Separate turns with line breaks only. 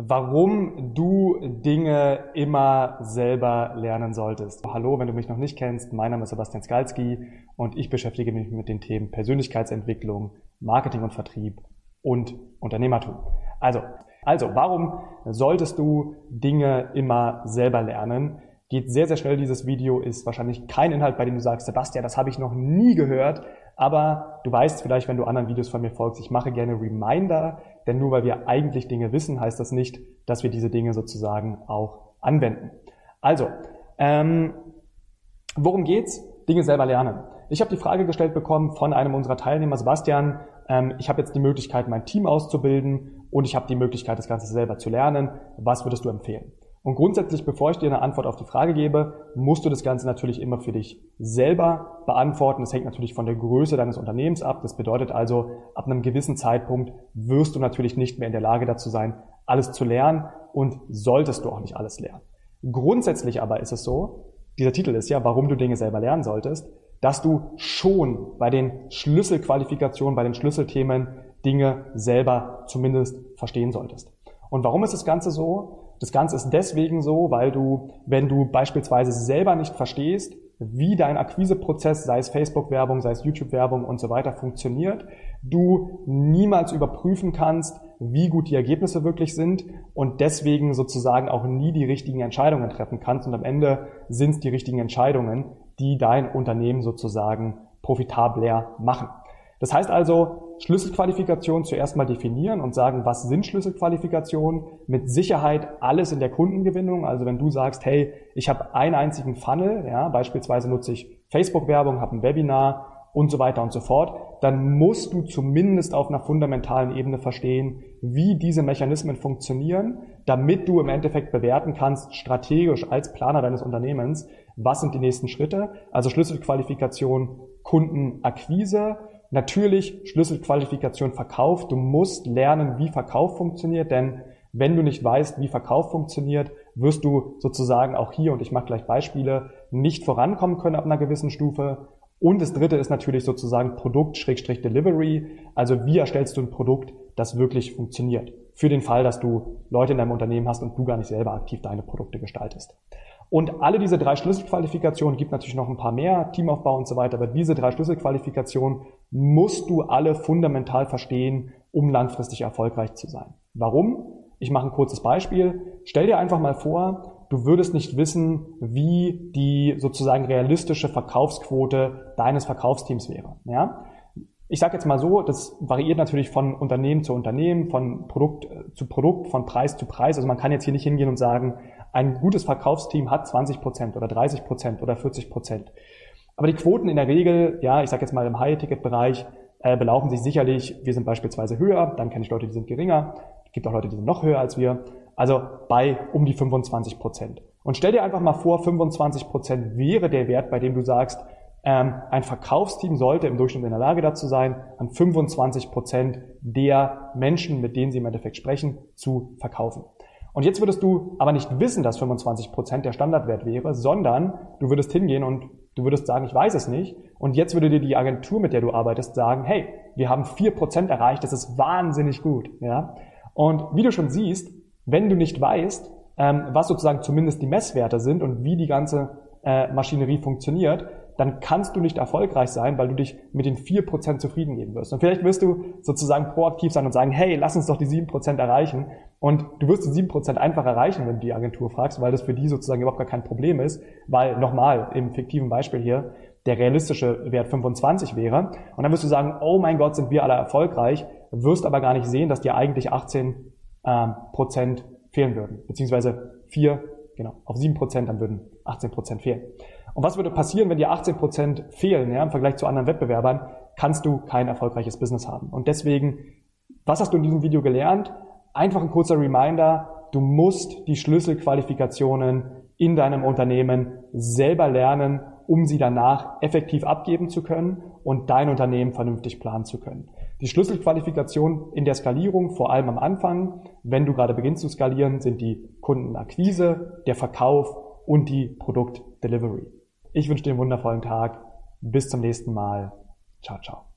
warum du Dinge immer selber lernen solltest. Hallo, wenn du mich noch nicht kennst, mein Name ist Sebastian Skalski und ich beschäftige mich mit den Themen Persönlichkeitsentwicklung, Marketing und Vertrieb und Unternehmertum. Also, also, warum solltest du Dinge immer selber lernen? Geht sehr, sehr schnell dieses Video, ist wahrscheinlich kein Inhalt, bei dem du sagst, Sebastian, das habe ich noch nie gehört, aber du weißt vielleicht, wenn du anderen Videos von mir folgst, ich mache gerne Reminder, denn nur weil wir eigentlich Dinge wissen, heißt das nicht, dass wir diese Dinge sozusagen auch anwenden. Also, ähm, worum geht's? Dinge selber lernen. Ich habe die Frage gestellt bekommen von einem unserer Teilnehmer, Sebastian, ähm, ich habe jetzt die Möglichkeit, mein Team auszubilden und ich habe die Möglichkeit, das Ganze selber zu lernen. Was würdest du empfehlen? Und grundsätzlich, bevor ich dir eine Antwort auf die Frage gebe, musst du das Ganze natürlich immer für dich selber beantworten. Das hängt natürlich von der Größe deines Unternehmens ab. Das bedeutet also, ab einem gewissen Zeitpunkt wirst du natürlich nicht mehr in der Lage dazu sein, alles zu lernen und solltest du auch nicht alles lernen. Grundsätzlich aber ist es so, dieser Titel ist ja, warum du Dinge selber lernen solltest, dass du schon bei den Schlüsselqualifikationen, bei den Schlüsselthemen Dinge selber zumindest verstehen solltest. Und warum ist das Ganze so? Das Ganze ist deswegen so, weil du, wenn du beispielsweise selber nicht verstehst, wie dein Akquiseprozess, sei es Facebook-Werbung, sei es YouTube-Werbung und so weiter funktioniert, du niemals überprüfen kannst, wie gut die Ergebnisse wirklich sind und deswegen sozusagen auch nie die richtigen Entscheidungen treffen kannst und am Ende sind es die richtigen Entscheidungen, die dein Unternehmen sozusagen profitabler machen. Das heißt also, Schlüsselqualifikationen zuerst mal definieren und sagen, was sind Schlüsselqualifikationen? Mit Sicherheit alles in der Kundengewinnung. Also wenn du sagst, hey, ich habe einen einzigen Funnel, ja, beispielsweise nutze ich Facebook-Werbung, habe ein Webinar und so weiter und so fort, dann musst du zumindest auf einer fundamentalen Ebene verstehen, wie diese Mechanismen funktionieren, damit du im Endeffekt bewerten kannst, strategisch als Planer deines Unternehmens, was sind die nächsten Schritte. Also Schlüsselqualifikation Kundenakquise, Natürlich Schlüsselqualifikation Verkauf. Du musst lernen, wie Verkauf funktioniert, denn wenn du nicht weißt, wie Verkauf funktioniert, wirst du sozusagen auch hier, und ich mache gleich Beispiele, nicht vorankommen können ab einer gewissen Stufe. Und das dritte ist natürlich sozusagen Produkt-Delivery. Also wie erstellst du ein Produkt, das wirklich funktioniert? Für den Fall, dass du Leute in deinem Unternehmen hast und du gar nicht selber aktiv deine Produkte gestaltest. Und alle diese drei Schlüsselqualifikationen, gibt natürlich noch ein paar mehr, Teamaufbau und so weiter, aber diese drei Schlüsselqualifikationen musst du alle fundamental verstehen, um langfristig erfolgreich zu sein. Warum? Ich mache ein kurzes Beispiel. Stell dir einfach mal vor, du würdest nicht wissen, wie die sozusagen realistische Verkaufsquote deines Verkaufsteams wäre. Ja? Ich sage jetzt mal so, das variiert natürlich von Unternehmen zu Unternehmen, von Produkt äh, zu Produkt, von Preis zu Preis. Also man kann jetzt hier nicht hingehen und sagen, ein gutes Verkaufsteam hat 20 Prozent oder 30 Prozent oder 40 Prozent. Aber die Quoten in der Regel, ja, ich sage jetzt mal im High-Ticket-Bereich, äh, belaufen sich sicherlich, wir sind beispielsweise höher, dann kenne ich Leute, die sind geringer, es gibt auch Leute, die sind noch höher als wir, also bei um die 25 Prozent. Und stell dir einfach mal vor, 25 Prozent wäre der Wert, bei dem du sagst, ähm, ein Verkaufsteam sollte im Durchschnitt in der Lage dazu sein, an 25 Prozent der Menschen, mit denen sie im Endeffekt sprechen, zu verkaufen. Und jetzt würdest du aber nicht wissen, dass 25 Prozent der Standardwert wäre, sondern du würdest hingehen und du würdest sagen, ich weiß es nicht. Und jetzt würde dir die Agentur, mit der du arbeitest, sagen, hey, wir haben vier Prozent erreicht, das ist wahnsinnig gut. Ja? Und wie du schon siehst, wenn du nicht weißt, ähm, was sozusagen zumindest die Messwerte sind und wie die ganze äh, Maschinerie funktioniert, dann kannst du nicht erfolgreich sein, weil du dich mit den 4% zufrieden geben wirst. Und vielleicht wirst du sozusagen proaktiv sein und sagen, hey, lass uns doch die 7% erreichen. Und du wirst die 7% einfach erreichen, wenn du die Agentur fragst, weil das für die sozusagen überhaupt gar kein Problem ist, weil nochmal im fiktiven Beispiel hier der realistische Wert 25 wäre. Und dann wirst du sagen, oh mein Gott, sind wir alle erfolgreich, wirst aber gar nicht sehen, dass dir eigentlich 18 ähm, Prozent fehlen würden, beziehungsweise 4, genau, auf 7 Prozent, dann würden 18 Prozent fehlen. Und was würde passieren, wenn dir 18 Prozent fehlen, ja, im Vergleich zu anderen Wettbewerbern, kannst du kein erfolgreiches Business haben. Und deswegen, was hast du in diesem Video gelernt? Einfach ein kurzer Reminder, du musst die Schlüsselqualifikationen in deinem Unternehmen selber lernen, um sie danach effektiv abgeben zu können und dein Unternehmen vernünftig planen zu können. Die Schlüsselqualifikation in der Skalierung, vor allem am Anfang, wenn du gerade beginnst zu skalieren, sind die Kundenakquise, der Verkauf und die Produktdelivery. Ich wünsche dir einen wundervollen Tag. Bis zum nächsten Mal. Ciao, ciao.